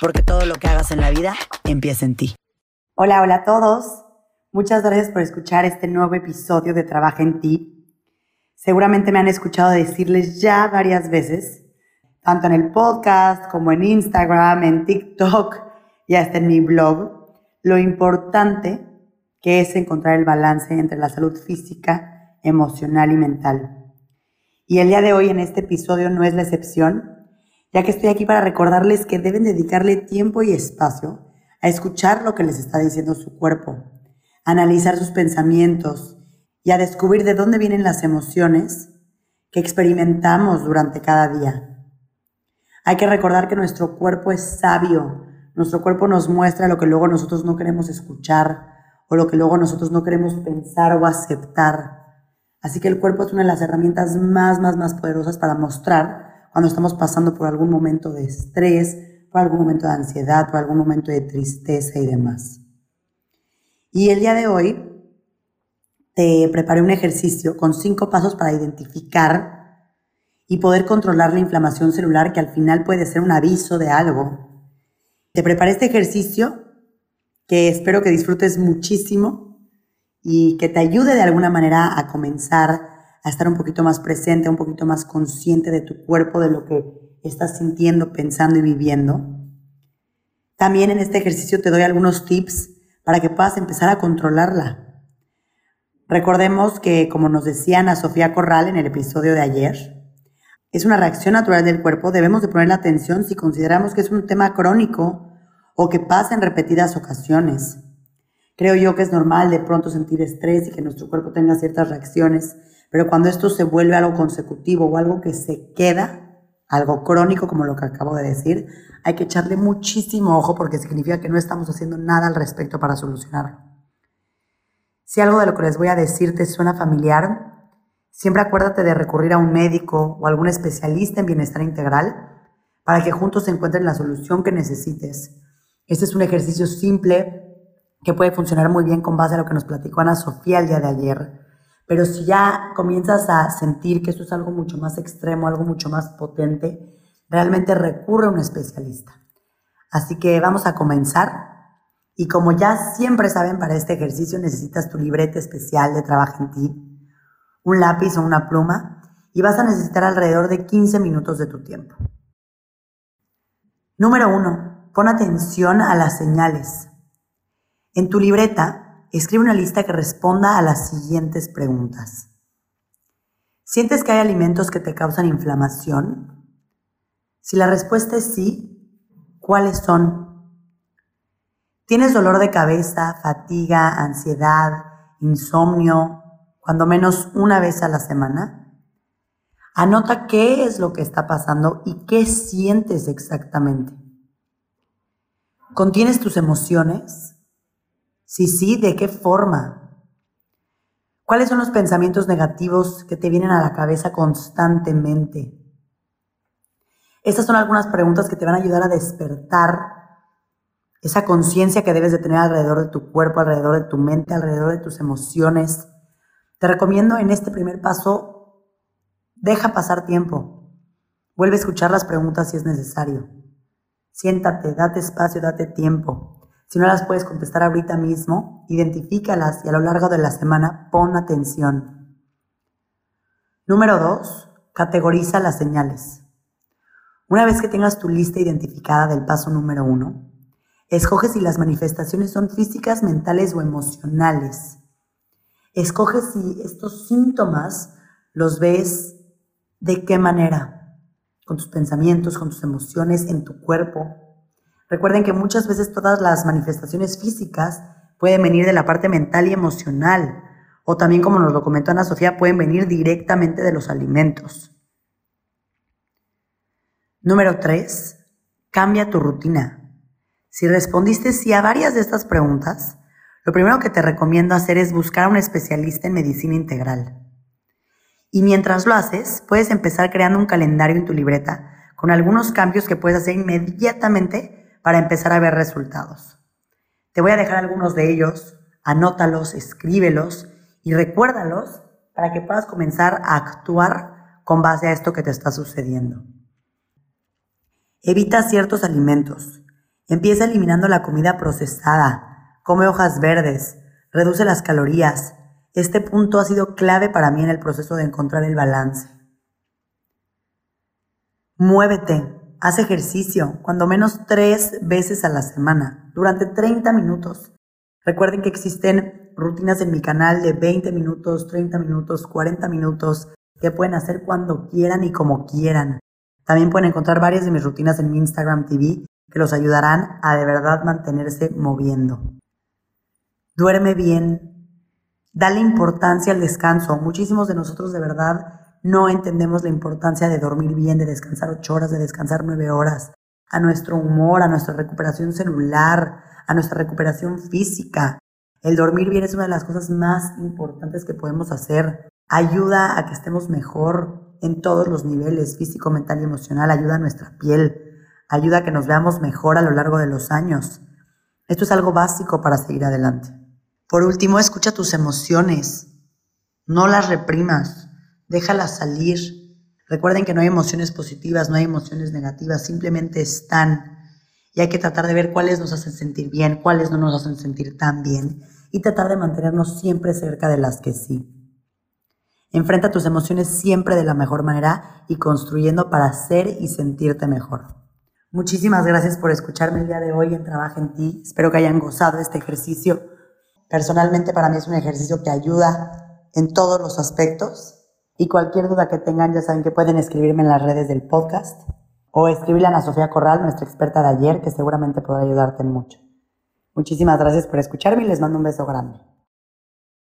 porque todo lo que hagas en la vida empieza en ti. Hola, hola a todos. Muchas gracias por escuchar este nuevo episodio de Trabaja en ti. Seguramente me han escuchado decirles ya varias veces, tanto en el podcast como en Instagram, en TikTok y hasta en mi blog, lo importante que es encontrar el balance entre la salud física, emocional y mental. Y el día de hoy en este episodio no es la excepción ya que estoy aquí para recordarles que deben dedicarle tiempo y espacio a escuchar lo que les está diciendo su cuerpo, a analizar sus pensamientos y a descubrir de dónde vienen las emociones que experimentamos durante cada día. Hay que recordar que nuestro cuerpo es sabio, nuestro cuerpo nos muestra lo que luego nosotros no queremos escuchar o lo que luego nosotros no queremos pensar o aceptar. Así que el cuerpo es una de las herramientas más, más, más poderosas para mostrar cuando estamos pasando por algún momento de estrés, por algún momento de ansiedad, por algún momento de tristeza y demás. Y el día de hoy te preparé un ejercicio con cinco pasos para identificar y poder controlar la inflamación celular que al final puede ser un aviso de algo. Te preparé este ejercicio que espero que disfrutes muchísimo y que te ayude de alguna manera a comenzar a estar un poquito más presente, un poquito más consciente de tu cuerpo, de lo que estás sintiendo, pensando y viviendo. También en este ejercicio te doy algunos tips para que puedas empezar a controlarla. Recordemos que, como nos decía Ana Sofía Corral en el episodio de ayer, es una reacción natural del cuerpo, debemos de ponerle atención si consideramos que es un tema crónico o que pasa en repetidas ocasiones. Creo yo que es normal de pronto sentir estrés y que nuestro cuerpo tenga ciertas reacciones pero cuando esto se vuelve algo consecutivo o algo que se queda, algo crónico como lo que acabo de decir, hay que echarle muchísimo ojo porque significa que no estamos haciendo nada al respecto para solucionarlo. Si algo de lo que les voy a decir te suena familiar, siempre acuérdate de recurrir a un médico o algún especialista en bienestar integral para que juntos encuentren la solución que necesites. Este es un ejercicio simple que puede funcionar muy bien con base a lo que nos platicó Ana Sofía el día de ayer pero si ya comienzas a sentir que esto es algo mucho más extremo, algo mucho más potente, realmente recurre a un especialista. Así que vamos a comenzar. Y como ya siempre saben, para este ejercicio necesitas tu libreta especial de trabajo en ti, un lápiz o una pluma, y vas a necesitar alrededor de 15 minutos de tu tiempo. Número 1. Pon atención a las señales. En tu libreta escribe una lista que responda a las siguientes preguntas. ¿Sientes que hay alimentos que te causan inflamación? Si la respuesta es sí, ¿cuáles son? ¿Tienes dolor de cabeza, fatiga, ansiedad, insomnio, cuando menos una vez a la semana? Anota qué es lo que está pasando y qué sientes exactamente. ¿Contienes tus emociones? Si sí, ¿de qué forma? ¿Cuáles son los pensamientos negativos que te vienen a la cabeza constantemente? Estas son algunas preguntas que te van a ayudar a despertar esa conciencia que debes de tener alrededor de tu cuerpo, alrededor de tu mente, alrededor de tus emociones. Te recomiendo en este primer paso, deja pasar tiempo. Vuelve a escuchar las preguntas si es necesario. Siéntate, date espacio, date tiempo. Si no las puedes contestar ahorita mismo, identifícalas y a lo largo de la semana pon atención. Número dos, categoriza las señales. Una vez que tengas tu lista identificada del paso número uno, escoge si las manifestaciones son físicas, mentales o emocionales. Escoge si estos síntomas los ves de qué manera, con tus pensamientos, con tus emociones, en tu cuerpo, Recuerden que muchas veces todas las manifestaciones físicas pueden venir de la parte mental y emocional, o también, como nos lo comentó Ana Sofía, pueden venir directamente de los alimentos. Número 3. Cambia tu rutina. Si respondiste sí a varias de estas preguntas, lo primero que te recomiendo hacer es buscar a un especialista en medicina integral. Y mientras lo haces, puedes empezar creando un calendario en tu libreta con algunos cambios que puedes hacer inmediatamente para empezar a ver resultados. Te voy a dejar algunos de ellos, anótalos, escríbelos y recuérdalos para que puedas comenzar a actuar con base a esto que te está sucediendo. Evita ciertos alimentos. Empieza eliminando la comida procesada. Come hojas verdes. Reduce las calorías. Este punto ha sido clave para mí en el proceso de encontrar el balance. Muévete. Haz ejercicio, cuando menos tres veces a la semana, durante 30 minutos. Recuerden que existen rutinas en mi canal de 20 minutos, 30 minutos, 40 minutos, que pueden hacer cuando quieran y como quieran. También pueden encontrar varias de mis rutinas en mi Instagram TV que los ayudarán a de verdad mantenerse moviendo. Duerme bien. Dale importancia al descanso. Muchísimos de nosotros de verdad no entendemos la importancia de dormir bien, de descansar ocho horas, de descansar nueve horas, a nuestro humor, a nuestra recuperación celular, a nuestra recuperación física. El dormir bien es una de las cosas más importantes que podemos hacer. Ayuda a que estemos mejor en todos los niveles, físico, mental y emocional. Ayuda a nuestra piel. Ayuda a que nos veamos mejor a lo largo de los años. Esto es algo básico para seguir adelante. Por último, escucha tus emociones. No las reprimas. Déjalas salir. Recuerden que no hay emociones positivas, no hay emociones negativas, simplemente están y hay que tratar de ver cuáles nos hacen sentir bien, cuáles no nos hacen sentir tan bien y tratar de mantenernos siempre cerca de las que sí. Enfrenta tus emociones siempre de la mejor manera y construyendo para ser y sentirte mejor. Muchísimas gracias por escucharme el día de hoy en Trabaja en ti. Espero que hayan gozado este ejercicio. Personalmente para mí es un ejercicio que ayuda en todos los aspectos y cualquier duda que tengan ya saben que pueden escribirme en las redes del podcast o escribirle a Sofía Corral, nuestra experta de ayer, que seguramente podrá ayudarte en mucho. Muchísimas gracias por escucharme y les mando un beso grande.